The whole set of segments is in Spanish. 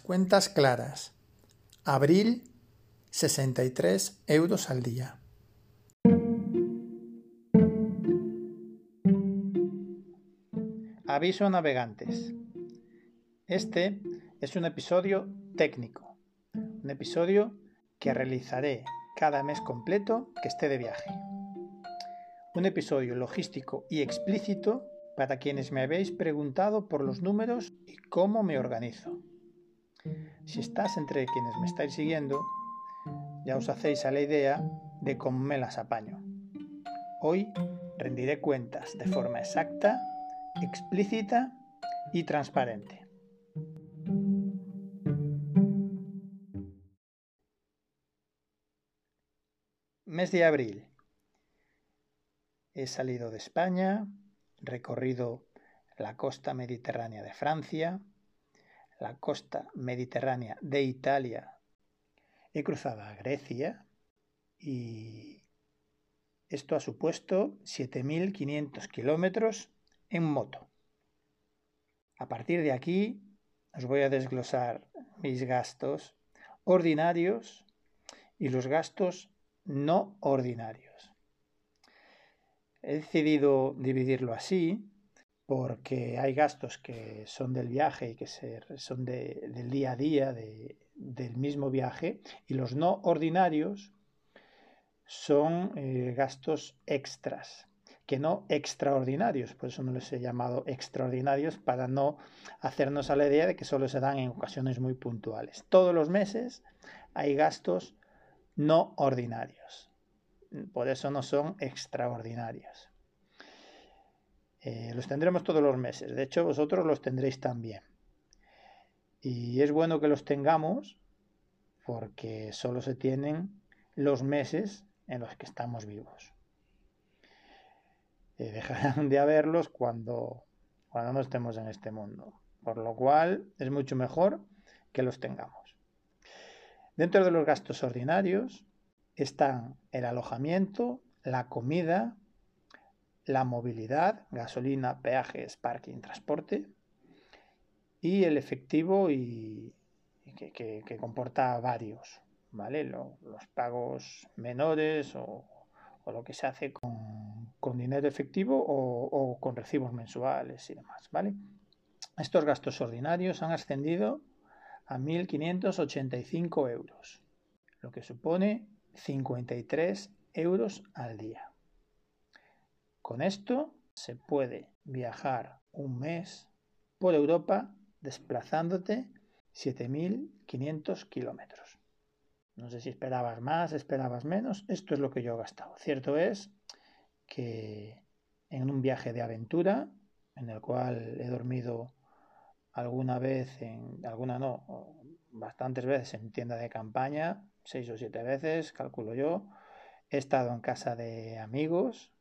cuentas claras. Abril, 63 euros al día. Aviso a navegantes. Este es un episodio técnico, un episodio que realizaré cada mes completo que esté de viaje. Un episodio logístico y explícito para quienes me habéis preguntado por los números y cómo me organizo. Si estás entre quienes me estáis siguiendo, ya os hacéis a la idea de cómo me las apaño. Hoy rendiré cuentas de forma exacta, explícita y transparente. Mes de abril. He salido de España, recorrido la costa mediterránea de Francia, la costa mediterránea de Italia, he cruzado a Grecia y esto ha supuesto 7.500 kilómetros en moto. A partir de aquí os voy a desglosar mis gastos ordinarios y los gastos no ordinarios. He decidido dividirlo así porque hay gastos que son del viaje y que son del día a día del mismo viaje y los no ordinarios son eh, gastos extras que no extraordinarios, por eso no les he llamado extraordinarios para no hacernos a la idea de que solo se dan en ocasiones muy puntuales. Todos los meses hay gastos no ordinarios. Por eso no son extraordinarios. Eh, los tendremos todos los meses. De hecho, vosotros los tendréis también. Y es bueno que los tengamos porque solo se tienen los meses en los que estamos vivos. Eh, dejarán de haberlos cuando, cuando no estemos en este mundo. Por lo cual es mucho mejor que los tengamos. Dentro de los gastos ordinarios están el alojamiento, la comida, la movilidad, gasolina, peajes, parking, transporte y el efectivo y, que, comporta varios, ¿vale? los pagos menores o, lo que se hace con, dinero efectivo o, o, con recibos mensuales y demás, ¿vale? Estos gastos ordinarios han ascendido a 1.585 euros, lo que supone 53 euros al día. Con esto se puede viajar un mes por Europa desplazándote 7.500 kilómetros. No sé si esperabas más, esperabas menos. Esto es lo que yo he gastado. Cierto es que en un viaje de aventura, en el cual he dormido alguna vez, en alguna no, bastantes veces en tienda de campaña, seis o siete veces, calculo yo. He estado en casa de amigos,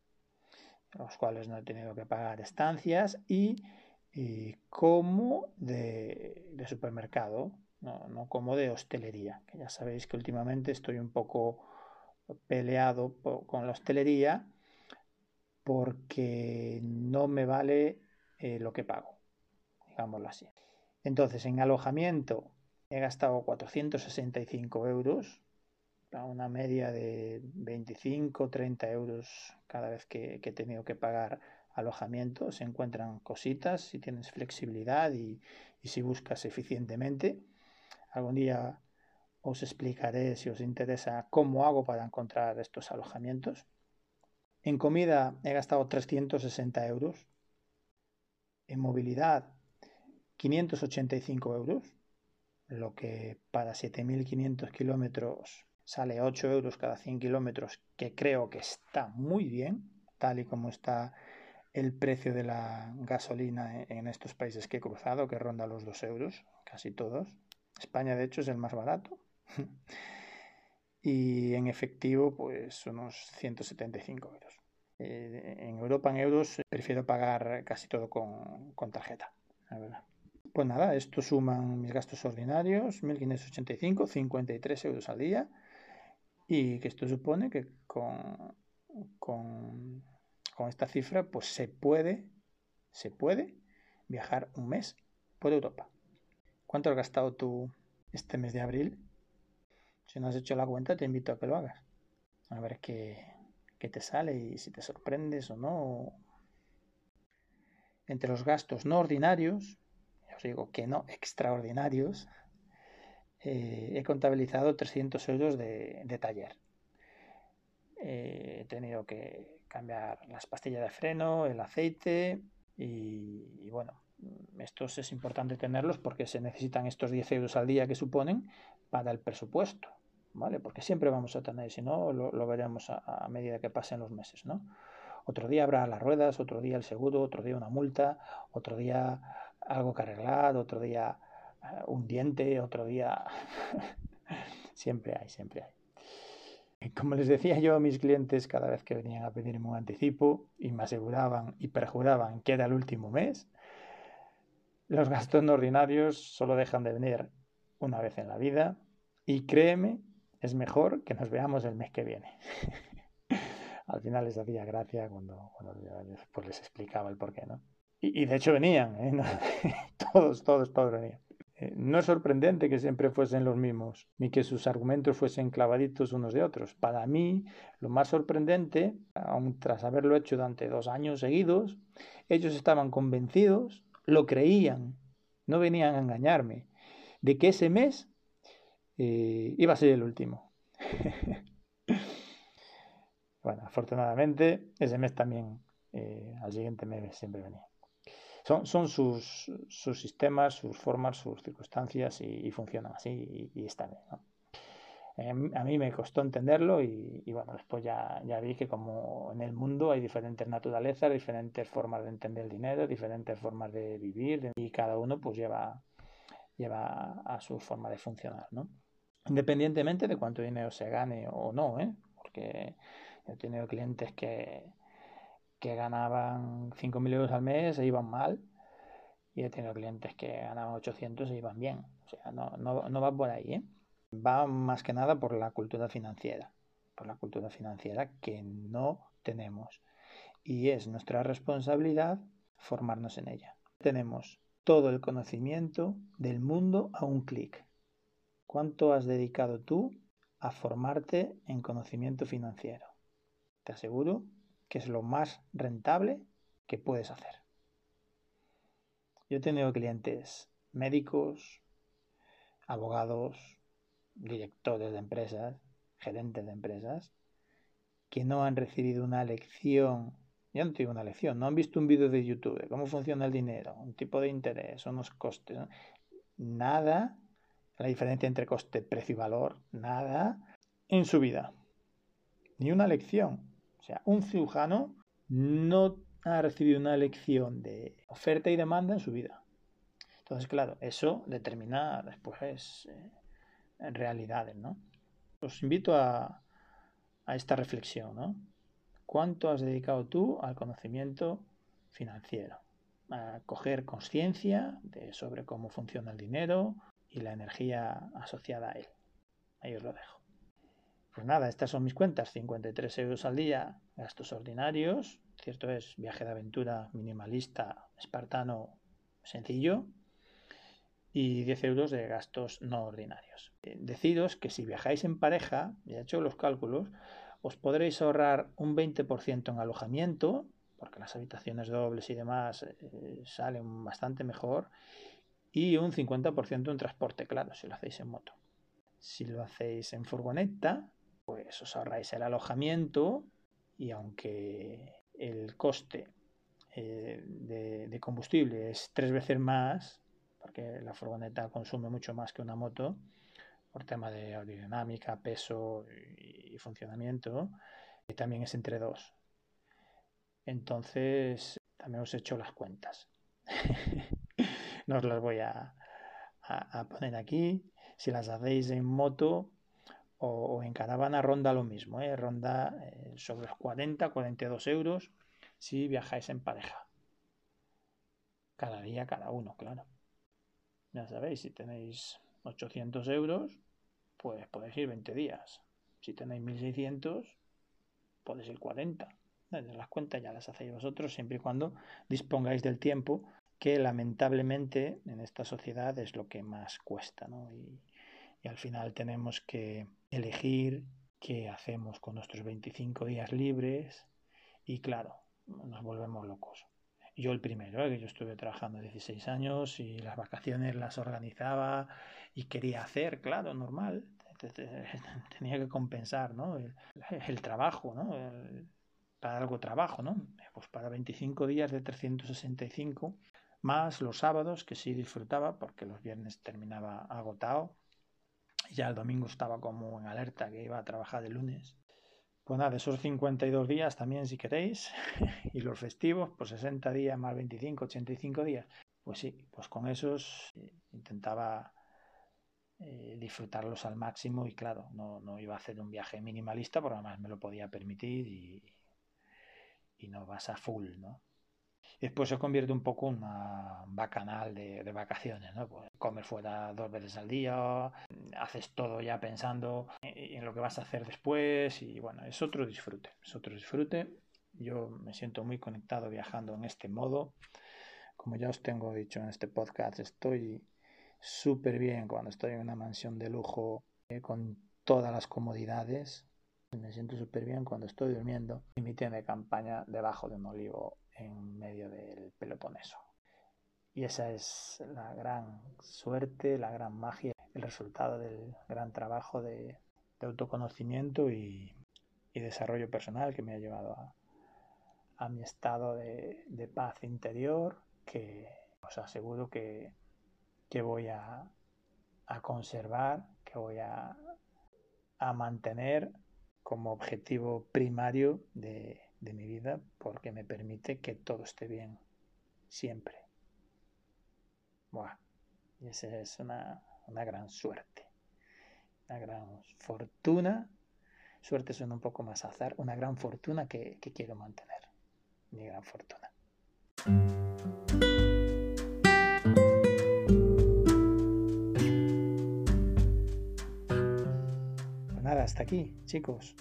los cuales no he tenido que pagar estancias, y, como de, supermercado, no, no, como de hostelería, que ya sabéis que últimamente estoy un poco peleado con la hostelería porque no me vale eh, lo que pago, digámoslo así. Entonces, en alojamiento he gastado 465 euros, a una media de 25, 30 euros cada vez que, he tenido que pagar alojamiento. Se encuentran cositas si tienes flexibilidad y, si buscas eficientemente. Algún día os explicaré si os interesa cómo hago para encontrar estos alojamientos. En comida he gastado 360 euros. En movilidad 585 euros lo que para 7.500 kilómetros sale 8 euros cada 100 kilómetros, que creo que está muy bien, tal y como está el precio de la gasolina en estos países que he cruzado, que ronda los 2 euros, casi todos. España, de hecho, es el más barato. y en efectivo, pues unos 175 euros. Eh, en Europa, en euros, prefiero pagar casi todo con, con tarjeta. Pues nada, esto suman mis gastos ordinarios, 1.585, 53 euros al día. Y que esto supone que con, con, esta cifra pues se puede, se puede viajar un mes por Europa. ¿Cuánto has gastado tú este mes de abril? Si no has hecho la cuenta, te invito a que lo hagas. A ver qué, qué te sale y si te sorprendes o no. Entre los gastos no ordinarios, os digo que no extraordinarios, eh, he contabilizado 300 euros de, taller. Eh, he tenido que cambiar las pastillas de freno, el aceite y, bueno, estos es importante tenerlos porque se necesitan estos 10 euros al día que suponen para el presupuesto, ¿vale? Porque siempre vamos a tener, si no, lo, veremos a, a, medida que pasen los meses, ¿no? Otro día habrá las ruedas, otro día el seguro, otro día una multa, otro día algo que arreglar, otro día un diente, otro día. siempre hay, siempre hay. Como les decía yo a mis clientes cada vez que venían a pedirme un anticipo y me aseguraban y perjuraban que era el último mes, los gastos no ordinarios solo dejan de venir una vez en la vida y créeme, es mejor que nos veamos el mes que viene. Al final les hacía gracia cuando, cuando les explicaba el porqué, ¿no? Y, de hecho venían, ¿eh? todos, todos, todos venían. Eh, no es sorprendente que siempre fuesen los mismos, ni que sus argumentos fuesen clavaditos unos de otros. Para mí, lo más sorprendente, aun tras haberlo hecho durante dos años seguidos, ellos estaban convencidos, lo creían, no venían a engañarme, de que ese mes eh, iba a ser el último. bueno, afortunadamente, ese mes también, eh, al siguiente mes siempre venía. Son, son sus, sus, sistemas, sus formas, sus circunstancias y, funcionan así y, están bien. Em, a mí me costó entenderlo y, bueno, después ya, ya, vi que como en el mundo hay diferentes naturalezas, diferentes formas de entender el dinero, diferentes formas de vivir y cada uno pues lleva, lleva a su forma de funcionar, ¿no? Independientemente de cuánto dinero se gane o no, ¿eh? Porque he tenido clientes que, que ganaban 5.000 euros al mes e iban mal. Y he tenido clientes que ganaban 800 e iban bien. O sea, no, no, no va por ahí. ¿eh? Va más que nada por la cultura financiera. Por la cultura financiera que no tenemos. Y es nuestra responsabilidad formarnos en ella. Tenemos todo el conocimiento del mundo a un clic. ¿Cuánto has dedicado tú a formarte en conocimiento financiero? Te aseguro que es lo más rentable que puedes hacer. Yo he tenido clientes médicos, abogados, directores de empresas, gerentes de empresas, que no han recibido una lección, ya no digo una lección, no han visto un vídeo de YouTube, cómo funciona el dinero, un tipo de interés, unos costes, nada, la diferencia entre coste, precio y valor, nada en su vida, ni una lección. O sea, un cirujano no ha recibido una lección de oferta y demanda en su vida. Entonces, claro, eso determina después eh, realidades, ¿no? Os invito a, a esta reflexión, ¿no? ¿Cuánto has dedicado tú al conocimiento financiero? A coger conciencia sobre cómo funciona el dinero y la energía asociada a él. Ahí os lo dejo. Pues nada, estas son mis cuentas, 53 euros al día, gastos ordinarios, cierto es, viaje de aventura minimalista, espartano, sencillo, y 10 euros de gastos no ordinarios. Eh, deciros que si viajáis en pareja, ya he hecho los cálculos, os podréis ahorrar un 20% en alojamiento, porque las habitaciones dobles y demás eh, salen bastante mejor, y un 50% en transporte, claro, si lo hacéis en moto. Si lo hacéis en furgoneta, pues os ahorráis el alojamiento y aunque el coste eh, de, combustible es tres veces más, porque la furgoneta consume mucho más que una moto, por tema de aerodinámica, peso y, funcionamiento, y también es entre dos. Entonces, también os he hecho las cuentas. no os las voy a poner aquí. Si las hacéis en moto, o, en caravana ronda lo mismo, ¿eh? ronda eh, sobre los 40, 42 euros si viajáis en pareja. Cada día, cada uno, claro. Ya sabéis, si tenéis 800 euros, pues podéis ir 20 días. Si tenéis 1600, podéis ir 40. Las cuentas ya las hacéis vosotros siempre y cuando dispongáis del tiempo que lamentablemente en esta sociedad es lo que más cuesta, ¿no? Y, y al final tenemos que elegir qué hacemos con nuestros 25 días libres y claro, nos volvemos locos. Yo el primero, ¿eh? que yo estuve trabajando 16 años y las vacaciones las organizaba y quería hacer, claro, normal. Tenía que compensar ¿no? el, trabajo, ¿no? para algo trabajo, ¿no? Pues para 25 días de 365, más los sábados que sí disfrutaba porque los viernes terminaba agotado. Ya el domingo estaba como en alerta que iba a trabajar el lunes pues nada, esos 52 días también si queréis, y los festivos, pues 60 días más 25, 85 días. Pues sí, pues con esos eh, intentaba eh, disfrutarlos al máximo y claro, no, no, iba a hacer un viaje minimalista porque además me lo podía permitir y, y no vas a full, ¿no? Después se convierte un poco en una bacanal de, de vacaciones, ¿no? Pues comer fuera dos veces al día, haces todo ya pensando en lo que vas a hacer después y bueno, es otro disfrute, es otro disfrute. Yo me siento muy conectado viajando en este modo. Como ya os tengo dicho en este podcast, estoy súper bien cuando estoy en una mansión de lujo eh, con todas las comodidades. Me siento súper bien cuando estoy durmiendo en mi tienda de campaña debajo de un olivo en medio del Peloponeso. Y esa es la gran suerte, la gran magia, el resultado del gran trabajo de, autoconocimiento y, desarrollo personal que me ha llevado a, mi estado de, paz interior que os aseguro que, voy a, conservar, que voy a, a mantener como objetivo primario de, de mi vida porque me permite que todo esté bien siempre. Buah, y esa es una, una gran suerte, una gran fortuna. Suerte suena un poco más azar, una gran fortuna que, que quiero mantener. Mi gran fortuna. Pues nada, hasta aquí, chicos.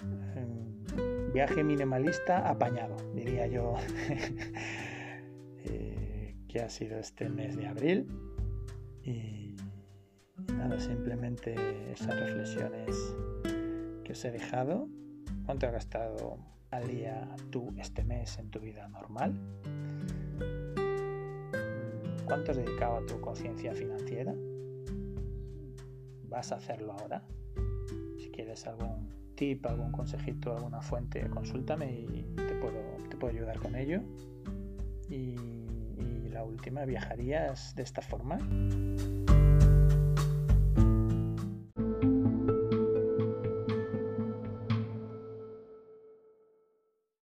Viaje minimalista apañado, diría yo, eh, que ha sido este mes de abril. Y, nada, simplemente esas reflexiones que os he dejado. ¿Cuánto has gastado al día tú este mes en tu vida normal? ¿Cuánto has dedicado a tu conciencia financiera? ¿Vas a hacerlo ahora? Si quieres algún tip, algún consejito, alguna fuente, consúltame y te puedo, te puedo ayudar con ello. Y, y la última, ¿viajarías de esta forma?